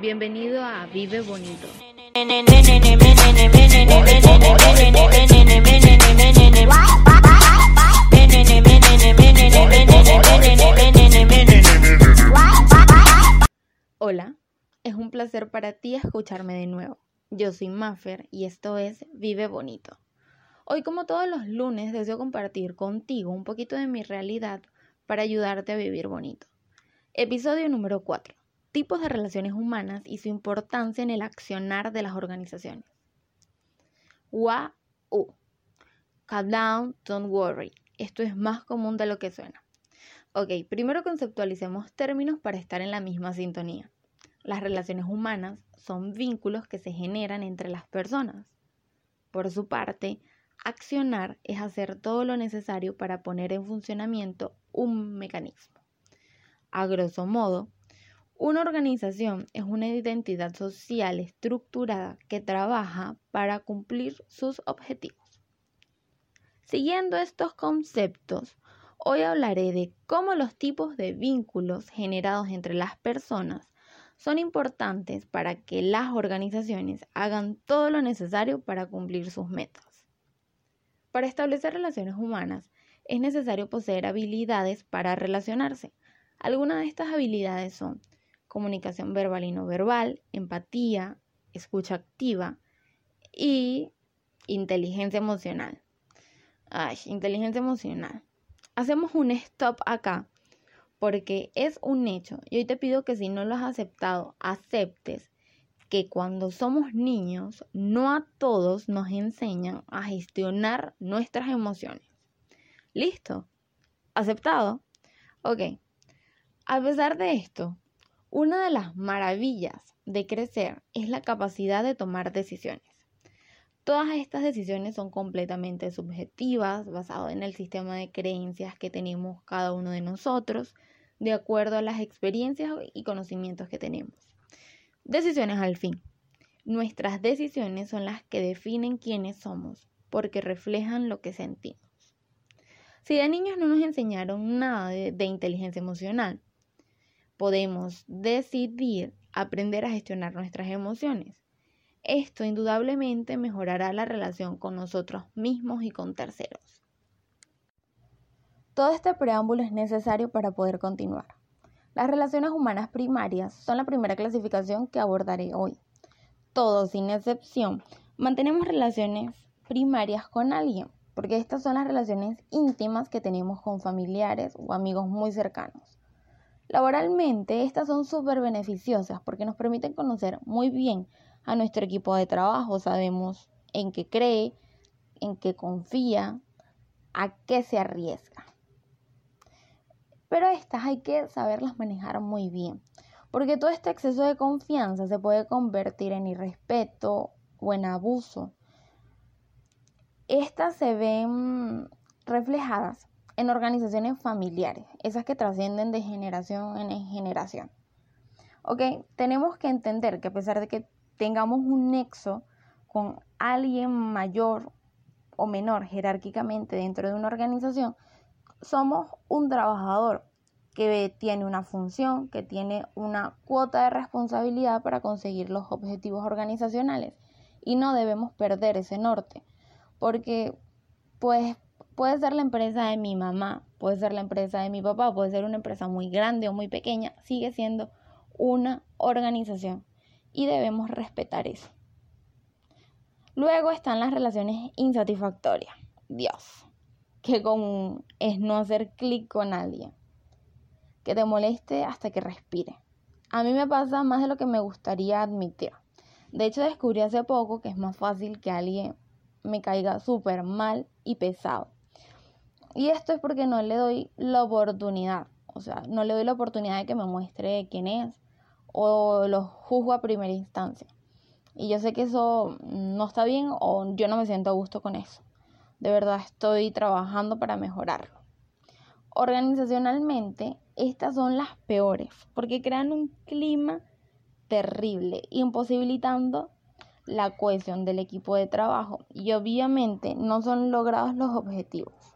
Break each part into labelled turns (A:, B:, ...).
A: Bienvenido a Vive Bonito. Hola, es un placer para ti escucharme de nuevo. Yo soy Maffer y esto es Vive Bonito. Hoy como todos los lunes deseo compartir contigo un poquito de mi realidad para ayudarte a vivir bonito. Episodio número 4. Tipos de relaciones humanas y su importancia en el accionar de las organizaciones. WAU. Calm down, don't worry. Esto es más común de lo que suena. Ok, primero conceptualicemos términos para estar en la misma sintonía. Las relaciones humanas son vínculos que se generan entre las personas. Por su parte, accionar es hacer todo lo necesario para poner en funcionamiento un mecanismo. A grosso modo, una organización es una identidad social estructurada que trabaja para cumplir sus objetivos. Siguiendo estos conceptos, hoy hablaré de cómo los tipos de vínculos generados entre las personas son importantes para que las organizaciones hagan todo lo necesario para cumplir sus metas. Para establecer relaciones humanas es necesario poseer habilidades para relacionarse algunas de estas habilidades son comunicación verbal y no verbal, empatía, escucha activa y inteligencia emocional. Ay, inteligencia emocional. Hacemos un stop acá porque es un hecho y hoy te pido que si no lo has aceptado, aceptes que cuando somos niños no a todos nos enseñan a gestionar nuestras emociones. ¿Listo? ¿Aceptado? Ok. A pesar de esto, una de las maravillas de crecer es la capacidad de tomar decisiones. Todas estas decisiones son completamente subjetivas, basadas en el sistema de creencias que tenemos cada uno de nosotros, de acuerdo a las experiencias y conocimientos que tenemos. Decisiones al fin. Nuestras decisiones son las que definen quiénes somos, porque reflejan lo que sentimos. Si de niños no nos enseñaron nada de, de inteligencia emocional, podemos decidir aprender a gestionar nuestras emociones. Esto indudablemente mejorará la relación con nosotros mismos y con terceros. Todo este preámbulo es necesario para poder continuar. Las relaciones humanas primarias son la primera clasificación que abordaré hoy. Todos, sin excepción, mantenemos relaciones primarias con alguien, porque estas son las relaciones íntimas que tenemos con familiares o amigos muy cercanos. Laboralmente, estas son súper beneficiosas porque nos permiten conocer muy bien a nuestro equipo de trabajo. Sabemos en qué cree, en qué confía, a qué se arriesga. Pero estas hay que saberlas manejar muy bien, porque todo este exceso de confianza se puede convertir en irrespeto o en abuso. Estas se ven reflejadas en organizaciones familiares, esas que trascienden de generación en generación. Ok, tenemos que entender que a pesar de que tengamos un nexo con alguien mayor o menor jerárquicamente dentro de una organización, somos un trabajador que tiene una función, que tiene una cuota de responsabilidad para conseguir los objetivos organizacionales y no debemos perder ese norte, porque pues Puede ser la empresa de mi mamá, puede ser la empresa de mi papá, puede ser una empresa muy grande o muy pequeña, sigue siendo una organización y debemos respetar eso. Luego están las relaciones insatisfactorias. Dios, que con es no hacer clic con alguien, que te moleste hasta que respire. A mí me pasa más de lo que me gustaría admitir. De hecho, descubrí hace poco que es más fácil que alguien me caiga súper mal y pesado y esto es porque no le doy la oportunidad, o sea, no le doy la oportunidad de que me muestre quién es o lo juzgo a primera instancia. Y yo sé que eso no está bien o yo no me siento a gusto con eso. De verdad estoy trabajando para mejorarlo. Organizacionalmente, estas son las peores porque crean un clima terrible, imposibilitando la cohesión del equipo de trabajo y obviamente no son logrados los objetivos.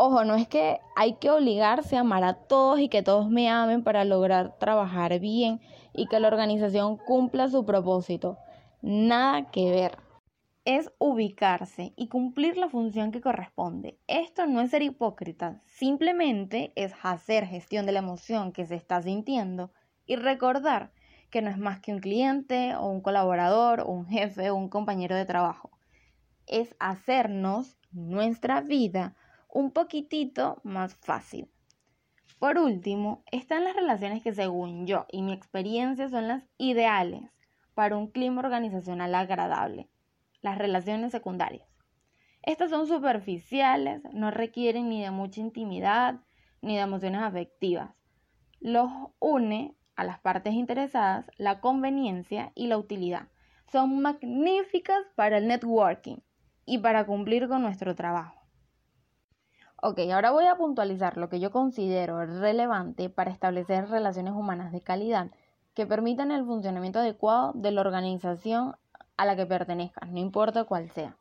A: Ojo, no es que hay que obligarse a amar a todos y que todos me amen para lograr trabajar bien y que la organización cumpla su propósito. Nada que ver. Es ubicarse y cumplir la función que corresponde. Esto no es ser hipócrita, simplemente es hacer gestión de la emoción que se está sintiendo y recordar que no es más que un cliente o un colaborador o un jefe o un compañero de trabajo. Es hacernos nuestra vida un poquitito más fácil. Por último, están las relaciones que según yo y mi experiencia son las ideales para un clima organizacional agradable, las relaciones secundarias. Estas son superficiales, no requieren ni de mucha intimidad ni de emociones afectivas. Los une a las partes interesadas la conveniencia y la utilidad. Son magníficas para el networking y para cumplir con nuestro trabajo. Ok, ahora voy a puntualizar lo que yo considero relevante para establecer relaciones humanas de calidad que permitan el funcionamiento adecuado de la organización a la que pertenezcas, no importa cuál sea.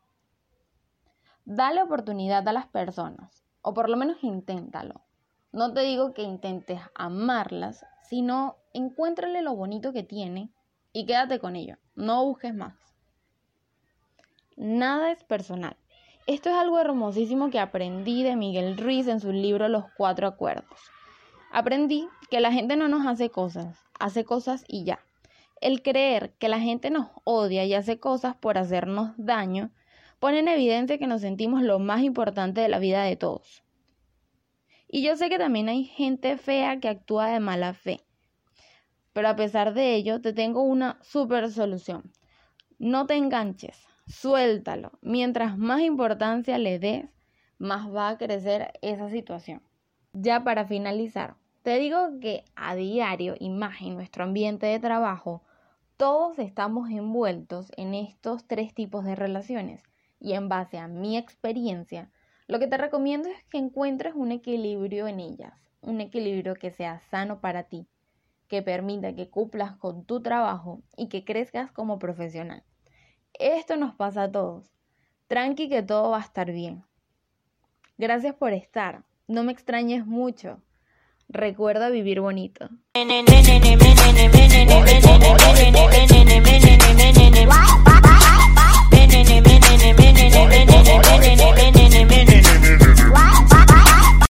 A: Dale oportunidad a las personas, o por lo menos inténtalo. No te digo que intentes amarlas, sino encuéntrale lo bonito que tiene y quédate con ello. No busques más. Nada es personal. Esto es algo hermosísimo que aprendí de Miguel Ruiz en su libro Los Cuatro Acuerdos. Aprendí que la gente no nos hace cosas, hace cosas y ya. El creer que la gente nos odia y hace cosas por hacernos daño pone en evidencia que nos sentimos lo más importante de la vida de todos. Y yo sé que también hay gente fea que actúa de mala fe. Pero a pesar de ello, te tengo una super solución. No te enganches, suéltalo. Mientras más importancia le des, más va a crecer esa situación. Ya para finalizar, te digo que a diario y más en nuestro ambiente de trabajo, todos estamos envueltos en estos tres tipos de relaciones y en base a mi experiencia, lo que te recomiendo es que encuentres un equilibrio en ellas, un equilibrio que sea sano para ti, que permita que cumplas con tu trabajo y que crezcas como profesional. Esto nos pasa a todos. Tranqui que todo va a estar bien. Gracias por estar. No me extrañes mucho. Recuerda vivir bonito.